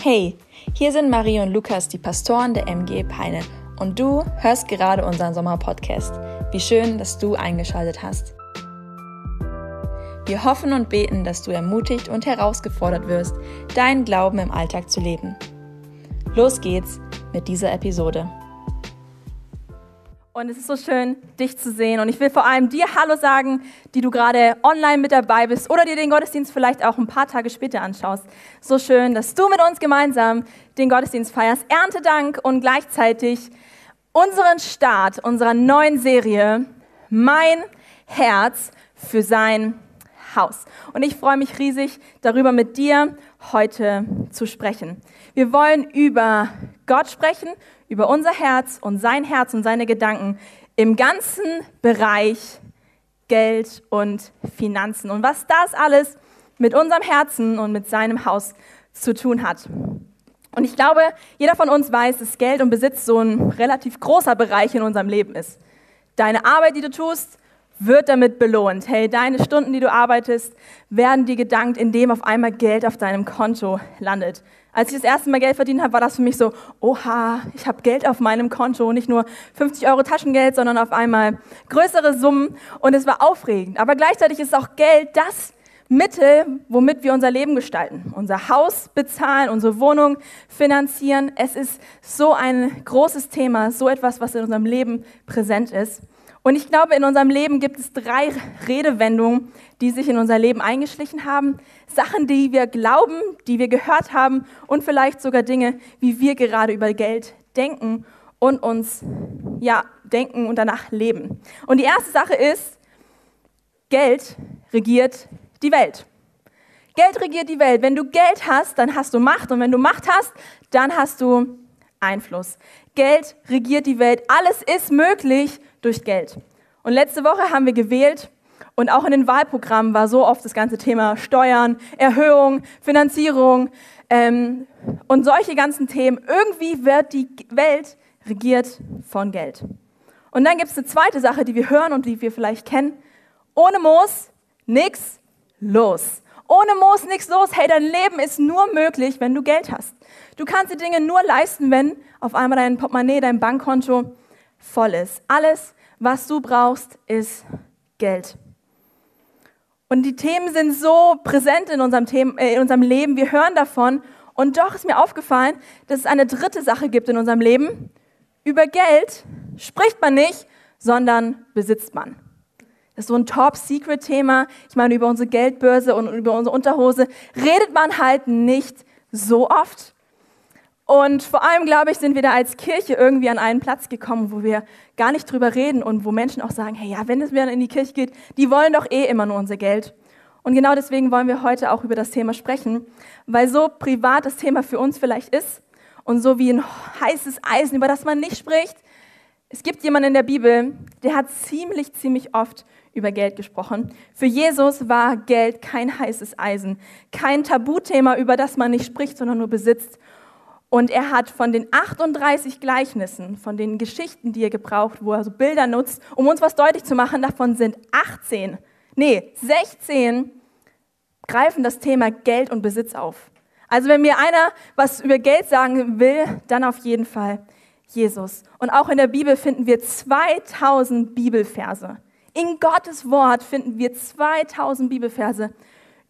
Hey, hier sind Marie und Lukas, die Pastoren der MG Peine. Und du hörst gerade unseren Sommerpodcast. Wie schön, dass du eingeschaltet hast. Wir hoffen und beten, dass du ermutigt und herausgefordert wirst, deinen Glauben im Alltag zu leben. Los geht's mit dieser Episode. Und es ist so schön, dich zu sehen. Und ich will vor allem dir Hallo sagen, die du gerade online mit dabei bist oder dir den Gottesdienst vielleicht auch ein paar Tage später anschaust. So schön, dass du mit uns gemeinsam den Gottesdienst feierst. Erntedank und gleichzeitig unseren Start unserer neuen Serie Mein Herz für sein Haus. Und ich freue mich riesig darüber, mit dir heute zu sprechen. Wir wollen über Gott sprechen, über unser Herz und sein Herz und seine Gedanken im ganzen Bereich Geld und Finanzen und was das alles mit unserem Herzen und mit seinem Haus zu tun hat. Und ich glaube, jeder von uns weiß, dass Geld und Besitz so ein relativ großer Bereich in unserem Leben ist. Deine Arbeit, die du tust, wird damit belohnt. Hey, deine Stunden, die du arbeitest, werden dir gedankt, indem auf einmal Geld auf deinem Konto landet. Als ich das erste Mal Geld verdient habe, war das für mich so, oha, ich habe Geld auf meinem Konto, nicht nur 50 Euro Taschengeld, sondern auf einmal größere Summen und es war aufregend. Aber gleichzeitig ist auch Geld das Mittel, womit wir unser Leben gestalten, unser Haus bezahlen, unsere Wohnung finanzieren. Es ist so ein großes Thema, so etwas, was in unserem Leben präsent ist. Und ich glaube, in unserem Leben gibt es drei Redewendungen, die sich in unser Leben eingeschlichen haben. Sachen, die wir glauben, die wir gehört haben und vielleicht sogar Dinge, wie wir gerade über Geld denken und uns, ja, denken und danach leben. Und die erste Sache ist, Geld regiert die Welt. Geld regiert die Welt. Wenn du Geld hast, dann hast du Macht und wenn du Macht hast, dann hast du Einfluss. Geld regiert die Welt. Alles ist möglich durch Geld. Und letzte Woche haben wir gewählt und auch in den Wahlprogrammen war so oft das ganze Thema Steuern, Erhöhung, Finanzierung ähm, und solche ganzen Themen. Irgendwie wird die Welt regiert von Geld. Und dann gibt es eine zweite Sache, die wir hören und die wir vielleicht kennen. Ohne Moos nichts los. Ohne Moos nichts los. Hey, dein Leben ist nur möglich, wenn du Geld hast. Du kannst die Dinge nur leisten, wenn auf einmal dein Portemonnaie, dein Bankkonto voll ist. Alles, was du brauchst, ist Geld. Und die Themen sind so präsent in unserem, Thema, äh, in unserem Leben, wir hören davon. Und doch ist mir aufgefallen, dass es eine dritte Sache gibt in unserem Leben. Über Geld spricht man nicht, sondern besitzt man. Das ist so ein Top-Secret-Thema. Ich meine, über unsere Geldbörse und über unsere Unterhose redet man halt nicht so oft. Und vor allem, glaube ich, sind wir da als Kirche irgendwie an einen Platz gekommen, wo wir gar nicht drüber reden und wo Menschen auch sagen, hey, ja, wenn es wieder in die Kirche geht, die wollen doch eh immer nur unser Geld. Und genau deswegen wollen wir heute auch über das Thema sprechen, weil so privat das Thema für uns vielleicht ist und so wie ein heißes Eisen, über das man nicht spricht. Es gibt jemanden in der Bibel, der hat ziemlich, ziemlich oft über Geld gesprochen. Für Jesus war Geld kein heißes Eisen, kein Tabuthema, über das man nicht spricht, sondern nur besitzt. Und er hat von den 38 Gleichnissen, von den Geschichten, die er gebraucht, wo er so Bilder nutzt, um uns was deutlich zu machen, davon sind 18, nee, 16 greifen das Thema Geld und Besitz auf. Also wenn mir einer was über Geld sagen will, dann auf jeden Fall Jesus. Und auch in der Bibel finden wir 2000 Bibelverse. In Gottes Wort finden wir 2000 Bibelverse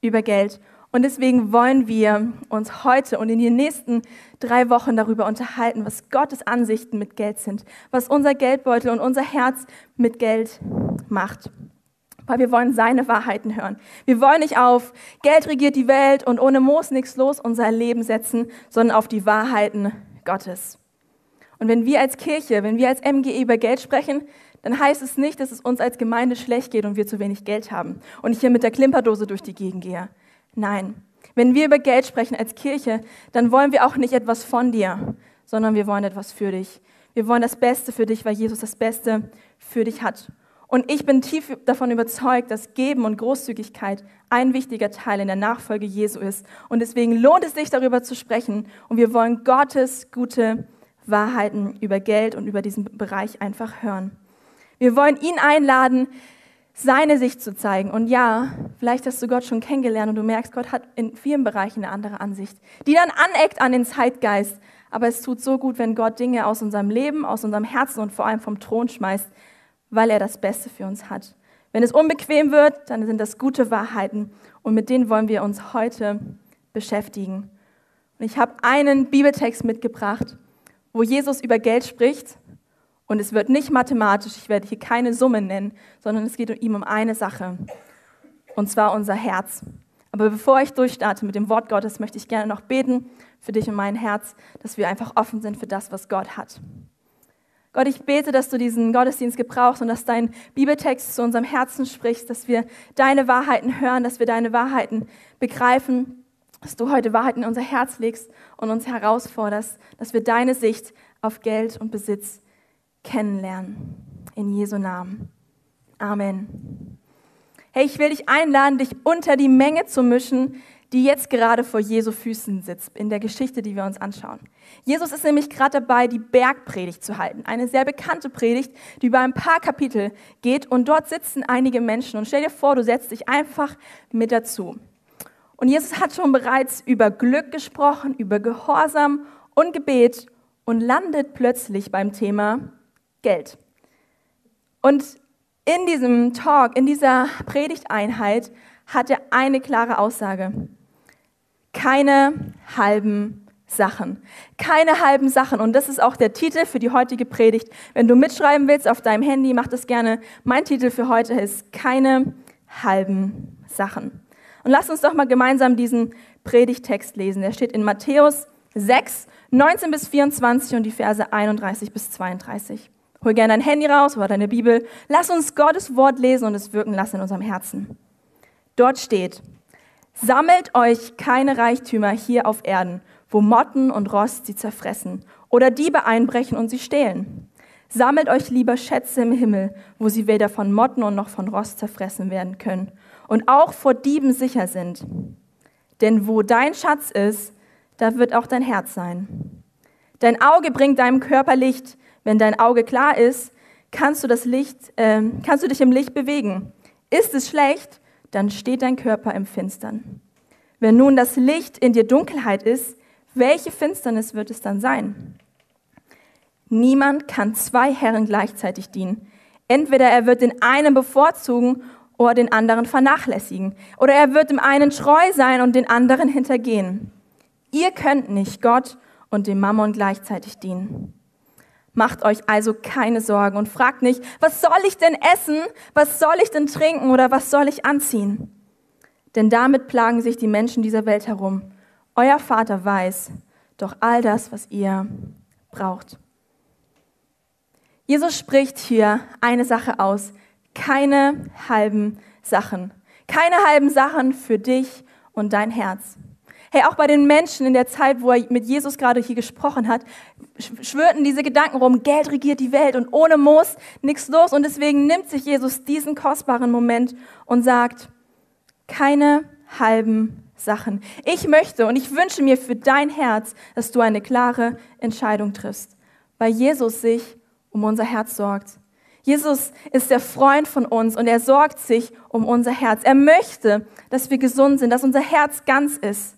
über Geld. Und deswegen wollen wir uns heute und in den nächsten drei Wochen darüber unterhalten, was Gottes Ansichten mit Geld sind, was unser Geldbeutel und unser Herz mit Geld macht. Weil wir wollen seine Wahrheiten hören. Wir wollen nicht auf Geld regiert die Welt und ohne Moos nichts los unser Leben setzen, sondern auf die Wahrheiten Gottes. Und wenn wir als Kirche, wenn wir als MGE über Geld sprechen, dann heißt es nicht, dass es uns als Gemeinde schlecht geht und wir zu wenig Geld haben und ich hier mit der Klimperdose durch die Gegend gehe. Nein, wenn wir über Geld sprechen als Kirche, dann wollen wir auch nicht etwas von dir, sondern wir wollen etwas für dich. Wir wollen das Beste für dich, weil Jesus das Beste für dich hat. Und ich bin tief davon überzeugt, dass Geben und Großzügigkeit ein wichtiger Teil in der Nachfolge Jesu ist. Und deswegen lohnt es sich, darüber zu sprechen. Und wir wollen Gottes gute Wahrheiten über Geld und über diesen Bereich einfach hören. Wir wollen ihn einladen, seine Sicht zu zeigen. Und ja, vielleicht hast du Gott schon kennengelernt und du merkst, Gott hat in vielen Bereichen eine andere Ansicht, die dann aneckt an den Zeitgeist. Aber es tut so gut, wenn Gott Dinge aus unserem Leben, aus unserem Herzen und vor allem vom Thron schmeißt, weil er das Beste für uns hat. Wenn es unbequem wird, dann sind das gute Wahrheiten und mit denen wollen wir uns heute beschäftigen. Und ich habe einen Bibeltext mitgebracht, wo Jesus über Geld spricht und es wird nicht mathematisch, ich werde hier keine Summe nennen, sondern es geht ihm um eine Sache, und zwar unser Herz. Aber bevor ich durchstarte mit dem Wort Gottes, möchte ich gerne noch beten für dich und mein Herz, dass wir einfach offen sind für das, was Gott hat. Gott, ich bete, dass du diesen Gottesdienst gebrauchst und dass dein Bibeltext zu unserem Herzen spricht, dass wir deine Wahrheiten hören, dass wir deine Wahrheiten begreifen, dass du heute Wahrheiten in unser Herz legst und uns herausforderst, dass wir deine Sicht auf Geld und Besitz kennenlernen. In Jesu Namen. Amen. Hey, ich will dich einladen, dich unter die Menge zu mischen, die jetzt gerade vor Jesu Füßen sitzt, in der Geschichte, die wir uns anschauen. Jesus ist nämlich gerade dabei, die Bergpredigt zu halten. Eine sehr bekannte Predigt, die über ein paar Kapitel geht. Und dort sitzen einige Menschen. Und stell dir vor, du setzt dich einfach mit dazu. Und Jesus hat schon bereits über Glück gesprochen, über Gehorsam und Gebet und landet plötzlich beim Thema Geld. Und in diesem Talk, in dieser Predigteinheit hat er eine klare Aussage. Keine halben Sachen. Keine halben Sachen. Und das ist auch der Titel für die heutige Predigt. Wenn du mitschreiben willst auf deinem Handy, mach das gerne. Mein Titel für heute ist Keine halben Sachen. Und lass uns doch mal gemeinsam diesen Predigtext lesen. Der steht in Matthäus 6, 19 bis 24 und die Verse 31 bis 32. Hol gerne dein Handy raus oder deine Bibel. Lass uns Gottes Wort lesen und es wirken lassen in unserem Herzen. Dort steht, sammelt euch keine Reichtümer hier auf Erden, wo Motten und Rost sie zerfressen oder Diebe einbrechen und sie stehlen. Sammelt euch lieber Schätze im Himmel, wo sie weder von Motten und noch von Rost zerfressen werden können und auch vor Dieben sicher sind. Denn wo dein Schatz ist, da wird auch dein Herz sein. Dein Auge bringt deinem Körper Licht, wenn dein Auge klar ist, kannst du, das Licht, äh, kannst du dich im Licht bewegen. Ist es schlecht, dann steht dein Körper im Finstern. Wenn nun das Licht in dir Dunkelheit ist, welche Finsternis wird es dann sein? Niemand kann zwei Herren gleichzeitig dienen. Entweder er wird den einen bevorzugen oder den anderen vernachlässigen. Oder er wird dem einen treu sein und den anderen hintergehen. Ihr könnt nicht Gott und dem Mammon gleichzeitig dienen. Macht euch also keine Sorgen und fragt nicht, was soll ich denn essen, was soll ich denn trinken oder was soll ich anziehen? Denn damit plagen sich die Menschen dieser Welt herum. Euer Vater weiß doch all das, was ihr braucht. Jesus spricht hier eine Sache aus, keine halben Sachen. Keine halben Sachen für dich und dein Herz. Hey, auch bei den Menschen in der Zeit, wo er mit Jesus gerade hier gesprochen hat, schwirrten diese Gedanken rum, Geld regiert die Welt und ohne Moos nichts los. Und deswegen nimmt sich Jesus diesen kostbaren Moment und sagt, keine halben Sachen. Ich möchte und ich wünsche mir für dein Herz, dass du eine klare Entscheidung triffst, weil Jesus sich um unser Herz sorgt. Jesus ist der Freund von uns und er sorgt sich um unser Herz. Er möchte, dass wir gesund sind, dass unser Herz ganz ist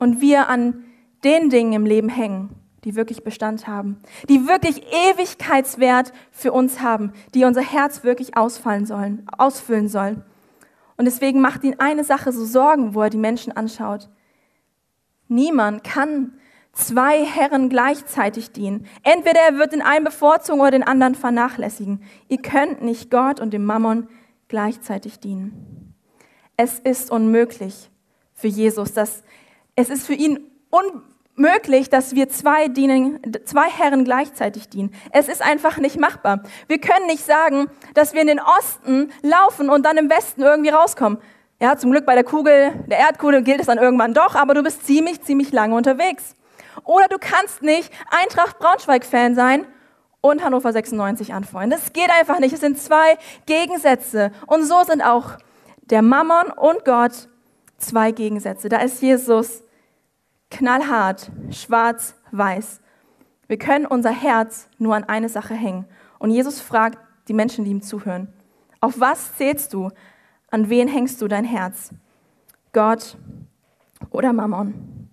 und wir an den Dingen im Leben hängen, die wirklich Bestand haben, die wirklich Ewigkeitswert für uns haben, die unser Herz wirklich ausfallen sollen, ausfüllen sollen. Und deswegen macht ihn eine Sache so Sorgen, wo er die Menschen anschaut. Niemand kann zwei Herren gleichzeitig dienen. Entweder er wird den einen bevorzugen oder den anderen vernachlässigen. Ihr könnt nicht Gott und dem Mammon gleichzeitig dienen. Es ist unmöglich für Jesus, dass es ist für ihn unmöglich, dass wir zwei, dienen, zwei Herren gleichzeitig dienen. Es ist einfach nicht machbar. Wir können nicht sagen, dass wir in den Osten laufen und dann im Westen irgendwie rauskommen. Ja, zum Glück bei der Kugel, der Erdkugel gilt es dann irgendwann doch, aber du bist ziemlich, ziemlich lange unterwegs. Oder du kannst nicht Eintracht Braunschweig-Fan sein und Hannover 96 anfeuern. Das geht einfach nicht. Es sind zwei Gegensätze. Und so sind auch der Mammon und Gott zwei Gegensätze. Da ist Jesus knallhart, schwarz, weiß. Wir können unser Herz nur an eine Sache hängen. Und Jesus fragt die Menschen, die ihm zuhören, Auf was zählst du? An wen hängst du dein Herz? Gott oder Mammon?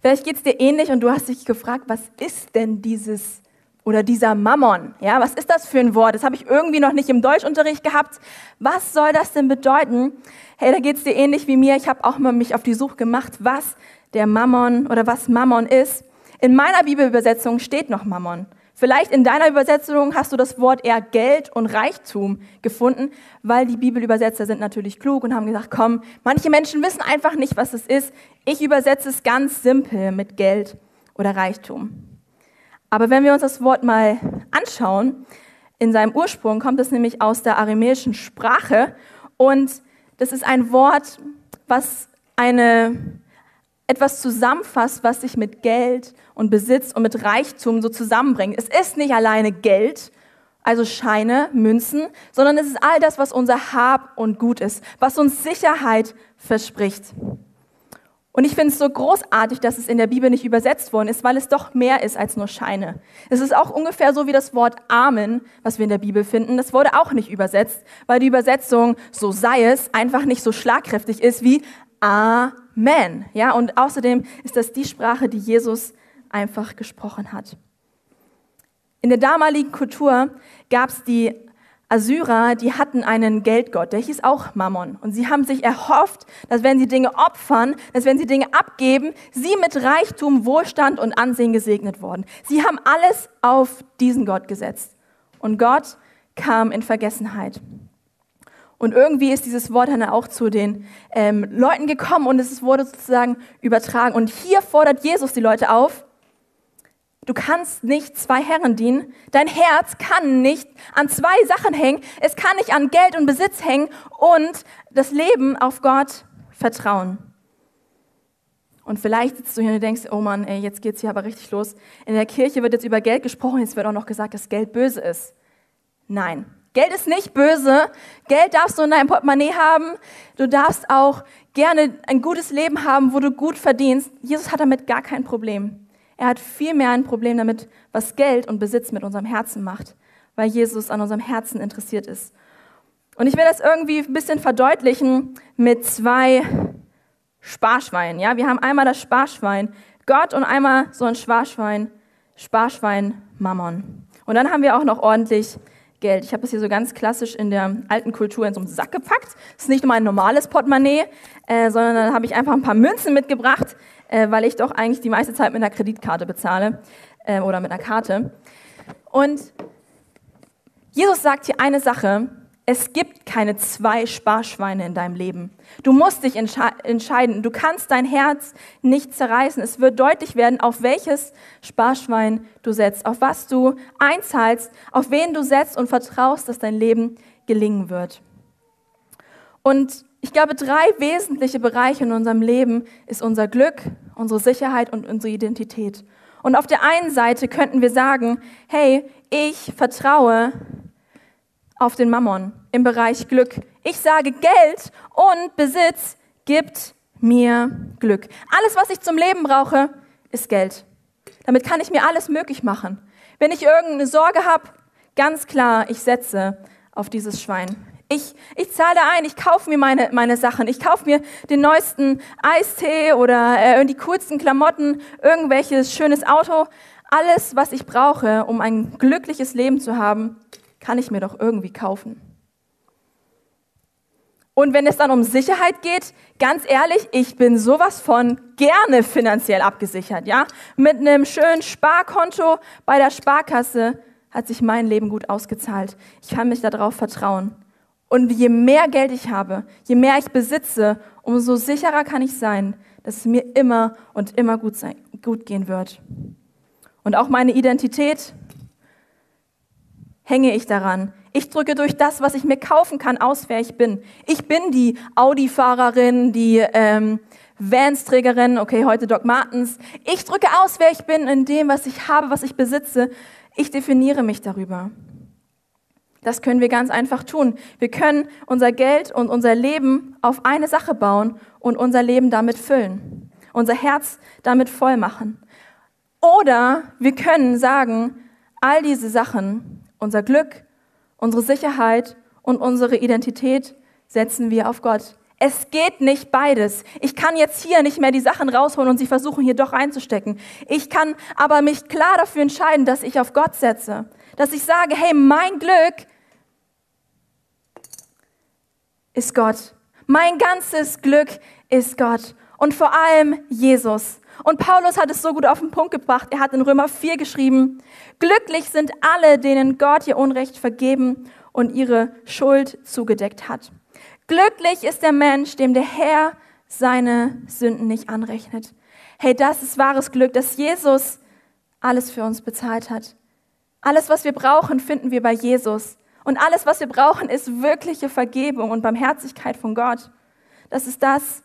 Vielleicht geht es dir ähnlich und du hast dich gefragt, was ist denn dieses oder dieser Mammon? Ja, was ist das für ein Wort? Das habe ich irgendwie noch nicht im Deutschunterricht gehabt. Was soll das denn bedeuten? Hey, da geht es dir ähnlich wie mir. Ich habe auch mal mich auf die Suche gemacht, was der Mammon oder was Mammon ist. In meiner Bibelübersetzung steht noch Mammon. Vielleicht in deiner Übersetzung hast du das Wort eher Geld und Reichtum gefunden, weil die Bibelübersetzer sind natürlich klug und haben gesagt, komm, manche Menschen wissen einfach nicht, was es ist. Ich übersetze es ganz simpel mit Geld oder Reichtum. Aber wenn wir uns das Wort mal anschauen, in seinem Ursprung kommt es nämlich aus der aramäischen Sprache und das ist ein Wort, was eine etwas zusammenfasst, was sich mit Geld und Besitz und mit Reichtum so zusammenbringt. Es ist nicht alleine Geld, also Scheine, Münzen, sondern es ist all das, was unser Hab und Gut ist, was uns Sicherheit verspricht. Und ich finde es so großartig, dass es in der Bibel nicht übersetzt worden ist, weil es doch mehr ist als nur Scheine. Es ist auch ungefähr so wie das Wort Amen, was wir in der Bibel finden. Das wurde auch nicht übersetzt, weil die Übersetzung, so sei es, einfach nicht so schlagkräftig ist wie Amen. Ja, und außerdem ist das die Sprache, die Jesus einfach gesprochen hat. In der damaligen Kultur gab es die Assyrer, die hatten einen Geldgott, der hieß auch Mammon. Und sie haben sich erhofft, dass wenn sie Dinge opfern, dass wenn sie Dinge abgeben, sie mit Reichtum, Wohlstand und Ansehen gesegnet wurden. Sie haben alles auf diesen Gott gesetzt. Und Gott kam in Vergessenheit. Und irgendwie ist dieses Wort dann auch zu den ähm, Leuten gekommen und es wurde sozusagen übertragen. Und hier fordert Jesus die Leute auf, du kannst nicht zwei Herren dienen. Dein Herz kann nicht an zwei Sachen hängen. Es kann nicht an Geld und Besitz hängen und das Leben auf Gott vertrauen. Und vielleicht sitzt du hier und denkst, oh Mann, ey, jetzt geht's hier aber richtig los. In der Kirche wird jetzt über Geld gesprochen, jetzt wird auch noch gesagt, dass Geld böse ist. Nein, Geld ist nicht böse. Geld darfst du in deinem Portemonnaie haben. Du darfst auch gerne ein gutes Leben haben, wo du gut verdienst. Jesus hat damit gar kein Problem. Er hat vielmehr ein Problem damit, was Geld und Besitz mit unserem Herzen macht, weil Jesus an unserem Herzen interessiert ist. Und ich will das irgendwie ein bisschen verdeutlichen mit zwei Sparschweinen. Ja, wir haben einmal das Sparschwein Gott und einmal so ein Sparschwein, Sparschwein Mammon. Und dann haben wir auch noch ordentlich Geld. Ich habe es hier so ganz klassisch in der alten Kultur in so einem Sack gepackt. Das ist nicht nur mein normales Portemonnaie, äh, sondern dann habe ich einfach ein paar Münzen mitgebracht, äh, weil ich doch eigentlich die meiste Zeit mit einer Kreditkarte bezahle äh, oder mit einer Karte. Und Jesus sagt hier eine Sache, es gibt keine zwei Sparschweine in deinem Leben. Du musst dich entsche entscheiden. Du kannst dein Herz nicht zerreißen. Es wird deutlich werden, auf welches Sparschwein du setzt, auf was du einzahlst, auf wen du setzt und vertraust, dass dein Leben gelingen wird. Und ich glaube, drei wesentliche Bereiche in unserem Leben ist unser Glück, unsere Sicherheit und unsere Identität. Und auf der einen Seite könnten wir sagen, hey, ich vertraue auf den Mammon im Bereich Glück. Ich sage, Geld und Besitz gibt mir Glück. Alles, was ich zum Leben brauche, ist Geld. Damit kann ich mir alles möglich machen. Wenn ich irgendeine Sorge habe, ganz klar, ich setze auf dieses Schwein. Ich, ich zahle ein, ich kaufe mir meine, meine Sachen, ich kaufe mir den neuesten Eistee oder äh, die coolsten Klamotten, irgendwelches schönes Auto. Alles, was ich brauche, um ein glückliches Leben zu haben, kann ich mir doch irgendwie kaufen. Und wenn es dann um Sicherheit geht, ganz ehrlich, ich bin sowas von gerne finanziell abgesichert, ja? Mit einem schönen Sparkonto bei der Sparkasse hat sich mein Leben gut ausgezahlt. Ich kann mich darauf vertrauen. Und je mehr Geld ich habe, je mehr ich besitze, umso sicherer kann ich sein, dass es mir immer und immer gut, sein, gut gehen wird. Und auch meine Identität hänge ich daran. Ich drücke durch das, was ich mir kaufen kann, aus, wer ich bin. Ich bin die Audi-Fahrerin, die ähm, Vans-Trägerin, okay, heute Doc Martens. Ich drücke aus, wer ich bin, in dem, was ich habe, was ich besitze. Ich definiere mich darüber. Das können wir ganz einfach tun. Wir können unser Geld und unser Leben auf eine Sache bauen und unser Leben damit füllen. Unser Herz damit voll machen. Oder wir können sagen, all diese Sachen unser Glück, unsere Sicherheit und unsere Identität setzen wir auf Gott. Es geht nicht beides. Ich kann jetzt hier nicht mehr die Sachen rausholen und sie versuchen hier doch reinzustecken. Ich kann aber mich klar dafür entscheiden, dass ich auf Gott setze. Dass ich sage, hey, mein Glück ist Gott. Mein ganzes Glück ist Gott. Und vor allem Jesus. Und Paulus hat es so gut auf den Punkt gebracht. Er hat in Römer 4 geschrieben, glücklich sind alle, denen Gott ihr Unrecht vergeben und ihre Schuld zugedeckt hat. Glücklich ist der Mensch, dem der Herr seine Sünden nicht anrechnet. Hey, das ist wahres Glück, dass Jesus alles für uns bezahlt hat. Alles, was wir brauchen, finden wir bei Jesus. Und alles, was wir brauchen, ist wirkliche Vergebung und Barmherzigkeit von Gott. Das ist das,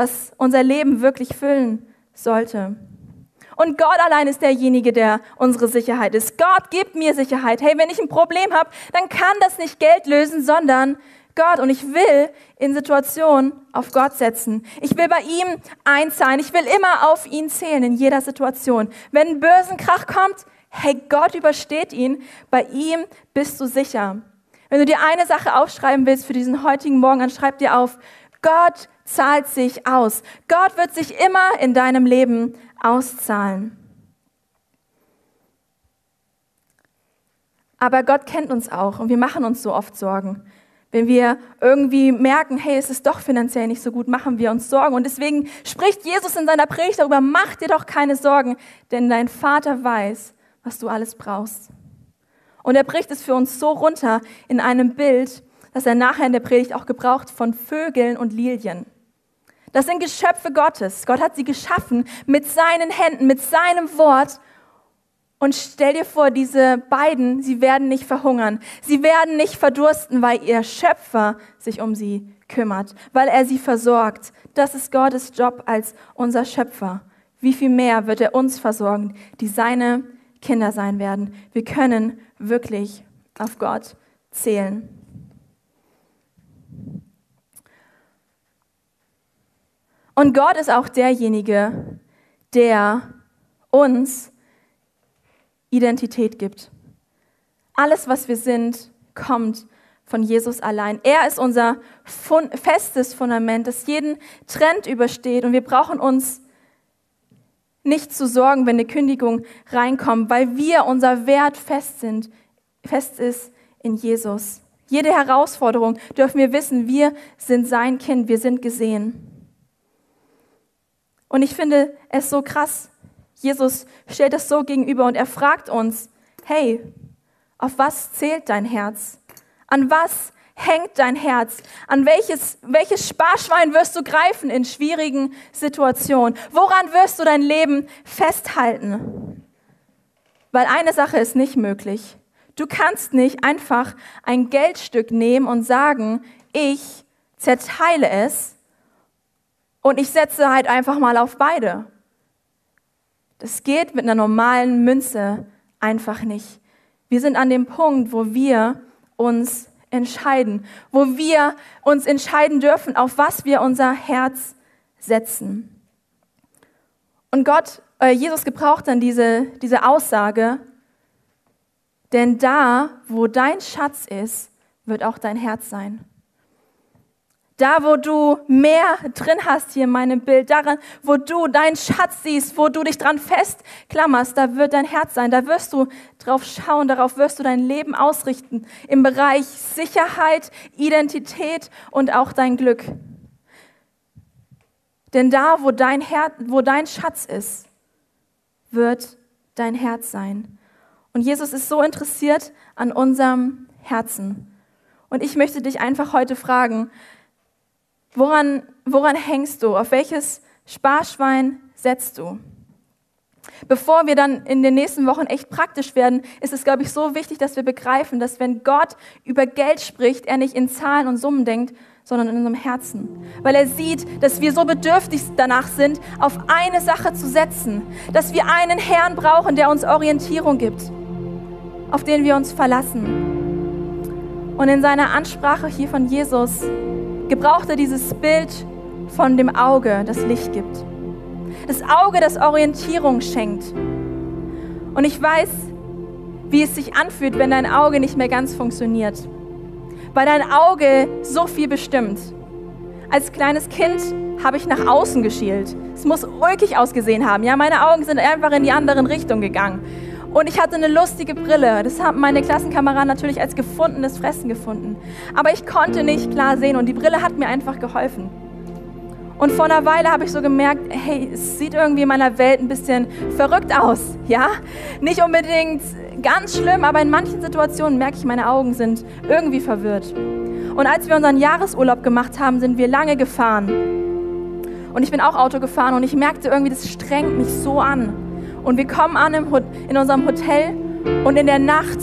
was unser Leben wirklich füllen sollte. Und Gott allein ist derjenige, der unsere Sicherheit ist. Gott gibt mir Sicherheit. Hey, wenn ich ein Problem habe, dann kann das nicht Geld lösen, sondern Gott. Und ich will in Situationen auf Gott setzen. Ich will bei ihm einzahlen. Ich will immer auf ihn zählen in jeder Situation. Wenn ein Börsenkrach kommt, hey, Gott übersteht ihn. Bei ihm bist du sicher. Wenn du dir eine Sache aufschreiben willst für diesen heutigen Morgen, dann schreib dir auf, Gott zahlt sich aus. Gott wird sich immer in deinem Leben auszahlen. Aber Gott kennt uns auch und wir machen uns so oft Sorgen. Wenn wir irgendwie merken, hey, es ist doch finanziell nicht so gut, machen wir uns Sorgen. Und deswegen spricht Jesus in seiner Predigt darüber, mach dir doch keine Sorgen, denn dein Vater weiß, was du alles brauchst. Und er bricht es für uns so runter in einem Bild, das er nachher in der Predigt auch gebraucht von Vögeln und Lilien. Das sind Geschöpfe Gottes. Gott hat sie geschaffen mit seinen Händen, mit seinem Wort. Und stell dir vor, diese beiden, sie werden nicht verhungern. Sie werden nicht verdursten, weil ihr Schöpfer sich um sie kümmert, weil er sie versorgt. Das ist Gottes Job als unser Schöpfer. Wie viel mehr wird er uns versorgen, die seine Kinder sein werden? Wir können wirklich auf Gott zählen. Und Gott ist auch derjenige, der uns Identität gibt. Alles, was wir sind, kommt von Jesus allein. Er ist unser festes Fundament, das jeden Trend übersteht. Und wir brauchen uns nicht zu sorgen, wenn eine Kündigung reinkommt, weil wir unser Wert fest sind, fest ist in Jesus. Jede Herausforderung dürfen wir wissen, wir sind sein Kind, wir sind gesehen. Und ich finde es so krass. Jesus stellt das so gegenüber und er fragt uns, hey, auf was zählt dein Herz? An was hängt dein Herz? An welches, welches Sparschwein wirst du greifen in schwierigen Situationen? Woran wirst du dein Leben festhalten? Weil eine Sache ist nicht möglich. Du kannst nicht einfach ein Geldstück nehmen und sagen, ich zerteile es und ich setze halt einfach mal auf beide. Das geht mit einer normalen Münze einfach nicht. Wir sind an dem Punkt, wo wir uns entscheiden, wo wir uns entscheiden dürfen, auf was wir unser Herz setzen. Und Gott, äh, Jesus gebraucht dann diese, diese Aussage, denn da, wo dein Schatz ist, wird auch dein Herz sein. Da, wo du mehr drin hast hier in meinem Bild, daran, wo du deinen Schatz siehst, wo du dich dran festklammerst, da wird dein Herz sein. Da wirst du drauf schauen, darauf wirst du dein Leben ausrichten. Im Bereich Sicherheit, Identität und auch dein Glück. Denn da, wo dein, Herz, wo dein Schatz ist, wird dein Herz sein. Und Jesus ist so interessiert an unserem Herzen. Und ich möchte dich einfach heute fragen, Woran, woran hängst du? Auf welches Sparschwein setzt du? Bevor wir dann in den nächsten Wochen echt praktisch werden, ist es, glaube ich, so wichtig, dass wir begreifen, dass wenn Gott über Geld spricht, er nicht in Zahlen und Summen denkt, sondern in unserem Herzen. Weil er sieht, dass wir so bedürftig danach sind, auf eine Sache zu setzen. Dass wir einen Herrn brauchen, der uns Orientierung gibt, auf den wir uns verlassen. Und in seiner Ansprache hier von Jesus gebraucht er dieses Bild von dem Auge, das Licht gibt. Das Auge, das Orientierung schenkt. Und ich weiß, wie es sich anfühlt, wenn dein Auge nicht mehr ganz funktioniert. weil dein Auge so viel bestimmt. Als kleines Kind habe ich nach außen geschielt. Es muss ulkig ausgesehen haben. Ja, meine Augen sind einfach in die andere Richtung gegangen. Und ich hatte eine lustige Brille. Das haben meine Klassenkameraden natürlich als gefundenes Fressen gefunden. Aber ich konnte nicht klar sehen und die Brille hat mir einfach geholfen. Und vor einer Weile habe ich so gemerkt, hey, es sieht irgendwie in meiner Welt ein bisschen verrückt aus, ja? Nicht unbedingt ganz schlimm, aber in manchen Situationen merke ich, meine Augen sind irgendwie verwirrt. Und als wir unseren Jahresurlaub gemacht haben, sind wir lange gefahren. Und ich bin auch Auto gefahren und ich merkte irgendwie, das strengt mich so an. Und wir kommen an in unserem Hotel und in der Nacht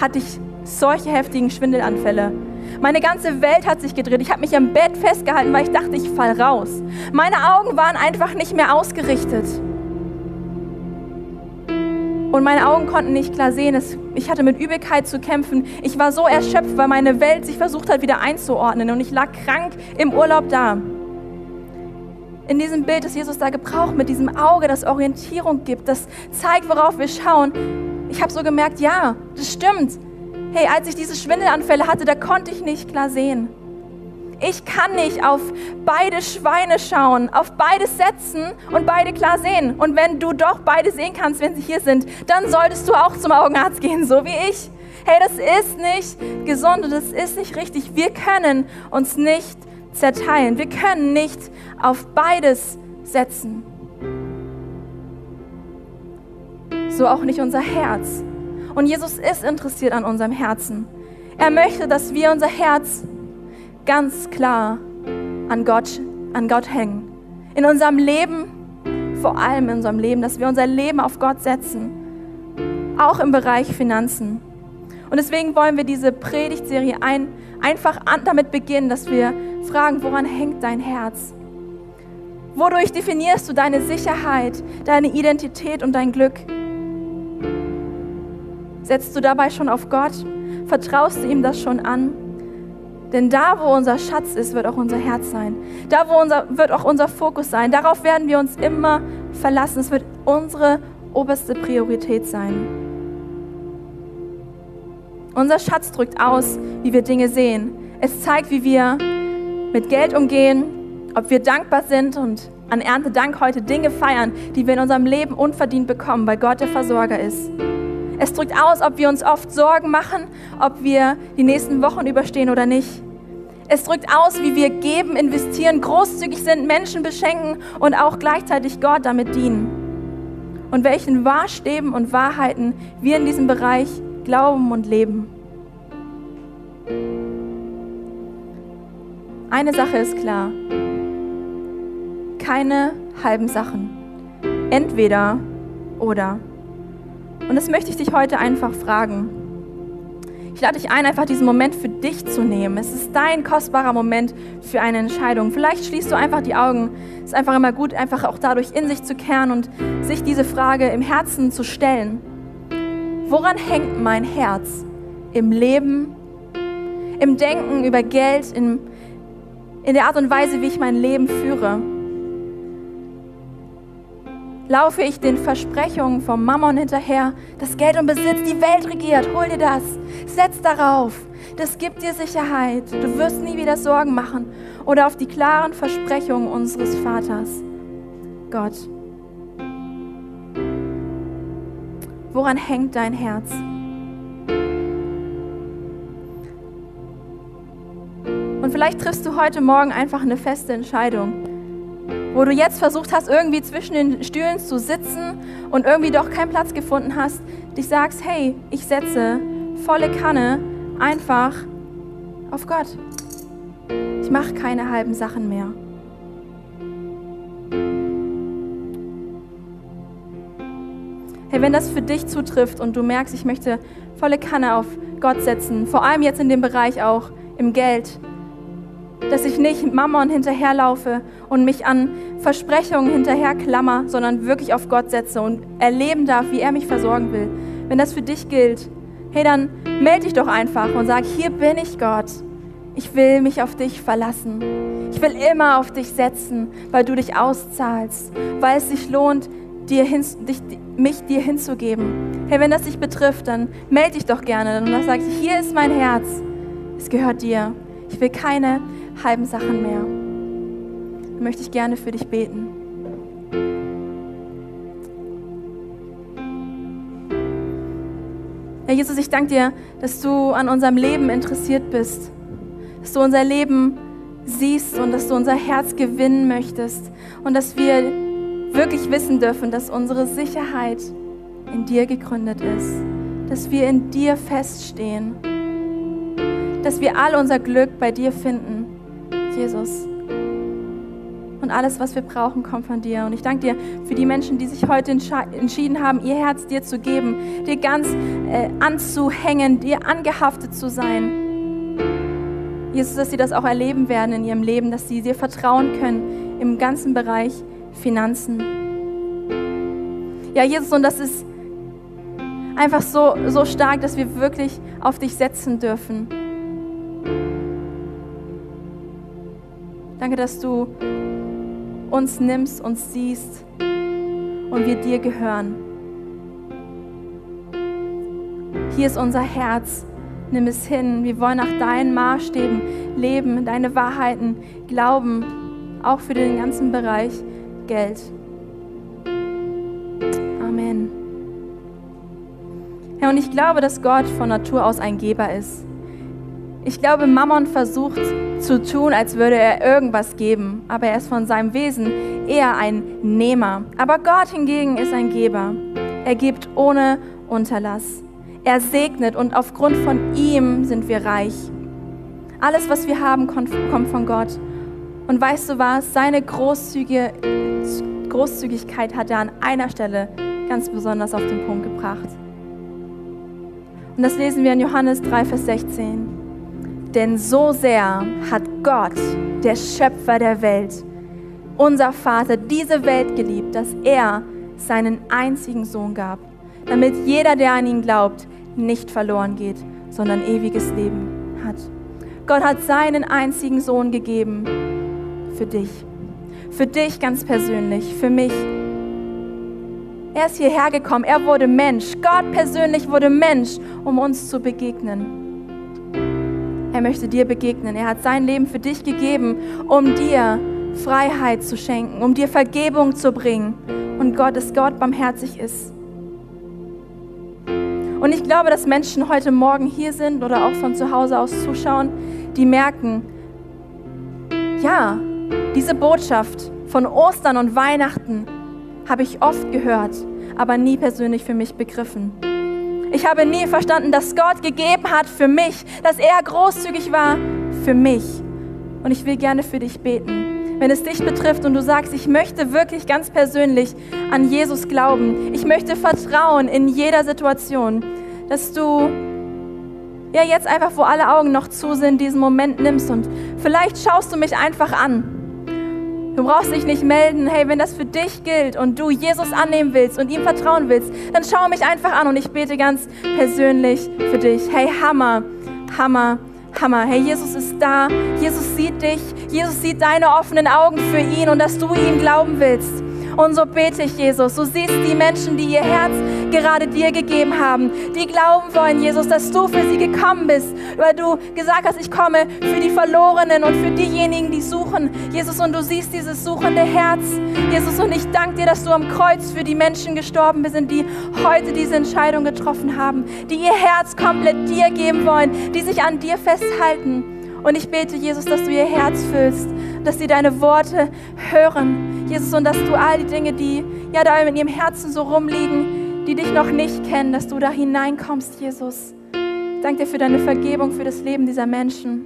hatte ich solche heftigen Schwindelanfälle. Meine ganze Welt hat sich gedreht. Ich habe mich am Bett festgehalten, weil ich dachte, ich fall raus. Meine Augen waren einfach nicht mehr ausgerichtet. Und meine Augen konnten nicht klar sehen. Ich hatte mit Übelkeit zu kämpfen. Ich war so erschöpft, weil meine Welt sich versucht hat, wieder einzuordnen. Und ich lag krank im Urlaub da. In diesem Bild, das Jesus da gebraucht, mit diesem Auge, das Orientierung gibt, das zeigt, worauf wir schauen. Ich habe so gemerkt, ja, das stimmt. Hey, als ich diese Schwindelanfälle hatte, da konnte ich nicht klar sehen. Ich kann nicht auf beide Schweine schauen, auf beide setzen und beide klar sehen. Und wenn du doch beide sehen kannst, wenn sie hier sind, dann solltest du auch zum Augenarzt gehen, so wie ich. Hey, das ist nicht gesund und das ist nicht richtig. Wir können uns nicht zerteilen. Wir können nicht auf beides setzen. So auch nicht unser Herz. Und Jesus ist interessiert an unserem Herzen. Er möchte, dass wir unser Herz ganz klar an Gott, an Gott hängen. In unserem Leben, vor allem in unserem Leben, dass wir unser Leben auf Gott setzen. Auch im Bereich Finanzen. Und deswegen wollen wir diese Predigtserie ein, einfach an, damit beginnen, dass wir fragen, woran hängt dein Herz? Wodurch definierst du deine Sicherheit, deine Identität und dein Glück? Setzt du dabei schon auf Gott? Vertraust du ihm das schon an? Denn da, wo unser Schatz ist, wird auch unser Herz sein. Da, wo unser, wird auch unser Fokus sein. Darauf werden wir uns immer verlassen. Es wird unsere oberste Priorität sein. Unser Schatz drückt aus, wie wir Dinge sehen. Es zeigt, wie wir mit Geld umgehen, ob wir dankbar sind und an Erntedank heute Dinge feiern, die wir in unserem Leben unverdient bekommen, weil Gott der Versorger ist. Es drückt aus, ob wir uns oft Sorgen machen, ob wir die nächsten Wochen überstehen oder nicht. Es drückt aus, wie wir geben, investieren, großzügig sind, Menschen beschenken und auch gleichzeitig Gott damit dienen. Und welchen Wahrstäben und Wahrheiten wir in diesem Bereich glauben und leben. Eine Sache ist klar. Keine halben Sachen. Entweder oder. Und das möchte ich dich heute einfach fragen. Ich lade dich ein, einfach diesen Moment für dich zu nehmen. Es ist dein kostbarer Moment für eine Entscheidung. Vielleicht schließt du einfach die Augen. Es ist einfach immer gut, einfach auch dadurch in sich zu kehren und sich diese Frage im Herzen zu stellen. Woran hängt mein Herz? Im Leben, im Denken über Geld, in, in der Art und Weise, wie ich mein Leben führe? laufe ich den Versprechungen vom Mammon hinterher, dass Geld und Besitz die Welt regiert. Hol dir das. Setz darauf. Das gibt dir Sicherheit. Du wirst nie wieder Sorgen machen. Oder auf die klaren Versprechungen unseres Vaters. Gott. Woran hängt dein Herz? Und vielleicht triffst du heute Morgen einfach eine feste Entscheidung wo du jetzt versucht hast, irgendwie zwischen den Stühlen zu sitzen und irgendwie doch keinen Platz gefunden hast, dich sagst, hey, ich setze volle Kanne einfach auf Gott. Ich mache keine halben Sachen mehr. Hey, wenn das für dich zutrifft und du merkst, ich möchte volle Kanne auf Gott setzen, vor allem jetzt in dem Bereich auch im Geld, dass ich nicht Mammon hinterherlaufe und mich an Versprechungen hinterherklammer, sondern wirklich auf Gott setze und erleben darf, wie er mich versorgen will. Wenn das für dich gilt, hey, dann melde dich doch einfach und sag, hier bin ich Gott. Ich will mich auf dich verlassen. Ich will immer auf dich setzen, weil du dich auszahlst, weil es sich lohnt, dir hin, dich, mich dir hinzugeben. Hey, wenn das dich betrifft, dann melde dich doch gerne und dann sag ich, hier ist mein Herz Es gehört dir. Ich will keine halben Sachen mehr. Dann möchte ich gerne für dich beten. Herr Jesus, ich danke dir, dass du an unserem Leben interessiert bist, dass du unser Leben siehst und dass du unser Herz gewinnen möchtest und dass wir wirklich wissen dürfen, dass unsere Sicherheit in dir gegründet ist, dass wir in dir feststehen, dass wir all unser Glück bei dir finden, Jesus. Und alles, was wir brauchen, kommt von dir. Und ich danke dir für die Menschen, die sich heute entschieden haben, ihr Herz dir zu geben, dir ganz äh, anzuhängen, dir angehaftet zu sein. Jesus, dass sie das auch erleben werden in ihrem Leben, dass sie dir vertrauen können im ganzen Bereich Finanzen. Ja, Jesus, und das ist einfach so, so stark, dass wir wirklich auf dich setzen dürfen. Danke, dass du uns nimmst, uns siehst und wir dir gehören. Hier ist unser Herz. Nimm es hin. Wir wollen nach deinen Maßstäben leben, deine Wahrheiten glauben, auch für den ganzen Bereich Geld. Amen. Ja, und ich glaube, dass Gott von Natur aus ein Geber ist. Ich glaube, Mammon versucht zu tun, als würde er irgendwas geben, aber er ist von seinem Wesen eher ein Nehmer. Aber Gott hingegen ist ein Geber. Er gibt ohne Unterlass. Er segnet und aufgrund von ihm sind wir reich. Alles, was wir haben, kommt von Gott. Und weißt du was? Seine großzügige Großzügigkeit hat er an einer Stelle ganz besonders auf den Punkt gebracht. Und das lesen wir in Johannes 3, Vers 16. Denn so sehr hat Gott, der Schöpfer der Welt, unser Vater, diese Welt geliebt, dass er seinen einzigen Sohn gab, damit jeder, der an ihn glaubt, nicht verloren geht, sondern ewiges Leben hat. Gott hat seinen einzigen Sohn gegeben für dich, für dich ganz persönlich, für mich. Er ist hierher gekommen, er wurde Mensch, Gott persönlich wurde Mensch, um uns zu begegnen. Er möchte dir begegnen. Er hat sein Leben für dich gegeben, um dir Freiheit zu schenken, um dir Vergebung zu bringen. Und Gott ist Gott barmherzig ist. Und ich glaube, dass Menschen heute Morgen hier sind oder auch von zu Hause aus zuschauen, die merken, ja, diese Botschaft von Ostern und Weihnachten habe ich oft gehört, aber nie persönlich für mich begriffen. Ich habe nie verstanden, dass Gott gegeben hat für mich, dass er großzügig war für mich. Und ich will gerne für dich beten. Wenn es dich betrifft und du sagst, ich möchte wirklich ganz persönlich an Jesus glauben, ich möchte vertrauen in jeder Situation, dass du ja jetzt einfach, wo alle Augen noch zu sind, diesen Moment nimmst und vielleicht schaust du mich einfach an Du brauchst dich nicht melden, hey, wenn das für dich gilt und du Jesus annehmen willst und ihm vertrauen willst, dann schau mich einfach an und ich bete ganz persönlich für dich. Hey, Hammer, Hammer, Hammer. Hey, Jesus ist da. Jesus sieht dich. Jesus sieht deine offenen Augen für ihn und dass du ihm glauben willst. Und so bete ich, Jesus. Du siehst die Menschen, die ihr Herz gerade dir gegeben haben, die glauben wollen, Jesus, dass du für sie gekommen bist, weil du gesagt hast, ich komme für die Verlorenen und für diejenigen, die suchen. Jesus, und du siehst dieses suchende Herz. Jesus, und ich danke dir, dass du am Kreuz für die Menschen gestorben bist, die heute diese Entscheidung getroffen haben, die ihr Herz komplett dir geben wollen, die sich an dir festhalten. Und ich bete, Jesus, dass du ihr Herz füllst, dass sie deine Worte hören, Jesus, und dass du all die Dinge, die ja da in ihrem Herzen so rumliegen, die dich noch nicht kennen, dass du da hineinkommst, Jesus. Ich danke dir für deine Vergebung, für das Leben dieser Menschen.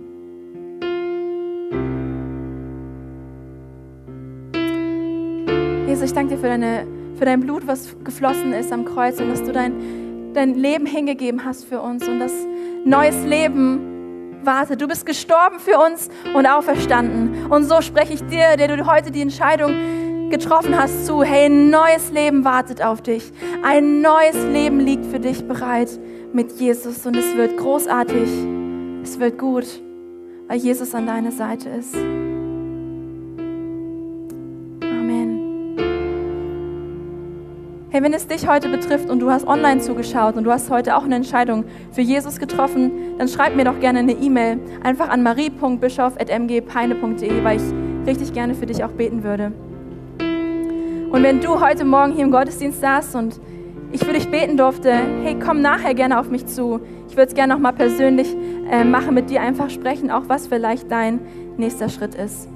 Jesus, ich danke dir für, deine, für dein Blut, was geflossen ist am Kreuz und dass du dein, dein Leben hingegeben hast für uns und das neues Leben wartet. Du bist gestorben für uns und auferstanden. Und so spreche ich dir, der du heute die Entscheidung getroffen hast, zu, hey, ein neues Leben wartet auf dich. Ein neues Leben liegt für dich bereit mit Jesus und es wird großartig. Es wird gut, weil Jesus an deiner Seite ist. Amen. Hey, wenn es dich heute betrifft und du hast online zugeschaut und du hast heute auch eine Entscheidung für Jesus getroffen, dann schreib mir doch gerne eine E-Mail einfach an marie.bischof.mgpeine.de, weil ich richtig gerne für dich auch beten würde. Und wenn du heute Morgen hier im Gottesdienst saßt und ich für dich beten durfte, hey, komm nachher gerne auf mich zu. Ich würde es gerne nochmal persönlich äh, machen, mit dir einfach sprechen, auch was vielleicht dein nächster Schritt ist.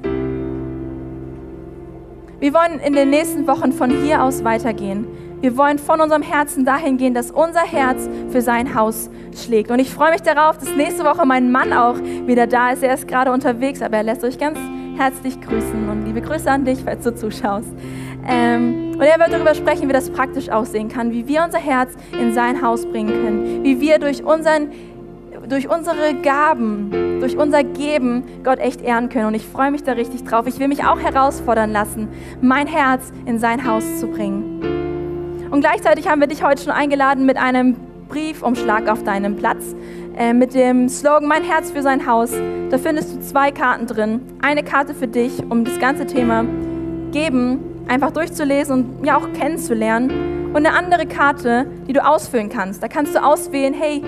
Wir wollen in den nächsten Wochen von hier aus weitergehen. Wir wollen von unserem Herzen dahin gehen, dass unser Herz für sein Haus schlägt. Und ich freue mich darauf, dass nächste Woche mein Mann auch wieder da ist. Er ist gerade unterwegs, aber er lässt euch ganz herzlich grüßen. Und liebe Grüße an dich, falls du zuschaust. Ähm, und er wird darüber sprechen, wie das praktisch aussehen kann, wie wir unser Herz in sein Haus bringen können, wie wir durch, unseren, durch unsere Gaben, durch unser Geben Gott echt ehren können. Und ich freue mich da richtig drauf. Ich will mich auch herausfordern lassen, mein Herz in sein Haus zu bringen. Und gleichzeitig haben wir dich heute schon eingeladen mit einem Briefumschlag auf deinem Platz äh, mit dem Slogan Mein Herz für sein Haus. Da findest du zwei Karten drin. Eine Karte für dich, um das ganze Thema Geben einfach durchzulesen und ja auch kennenzulernen. Und eine andere Karte, die du ausfüllen kannst. Da kannst du auswählen, hey,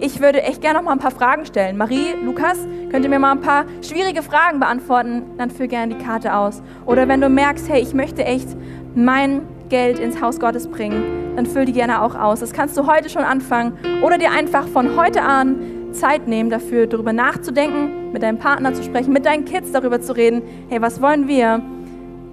ich würde echt gerne noch mal ein paar Fragen stellen. Marie, Lukas, könnt ihr mir mal ein paar schwierige Fragen beantworten? Dann füll gerne die Karte aus. Oder wenn du merkst, hey, ich möchte echt mein Geld ins Haus Gottes bringen, dann füll die gerne auch aus. Das kannst du heute schon anfangen oder dir einfach von heute an Zeit nehmen, dafür darüber nachzudenken, mit deinem Partner zu sprechen, mit deinen Kids darüber zu reden. Hey, was wollen wir?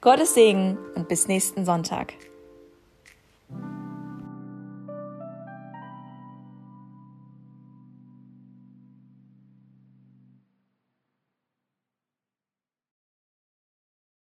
Gottes Segen und bis nächsten Sonntag.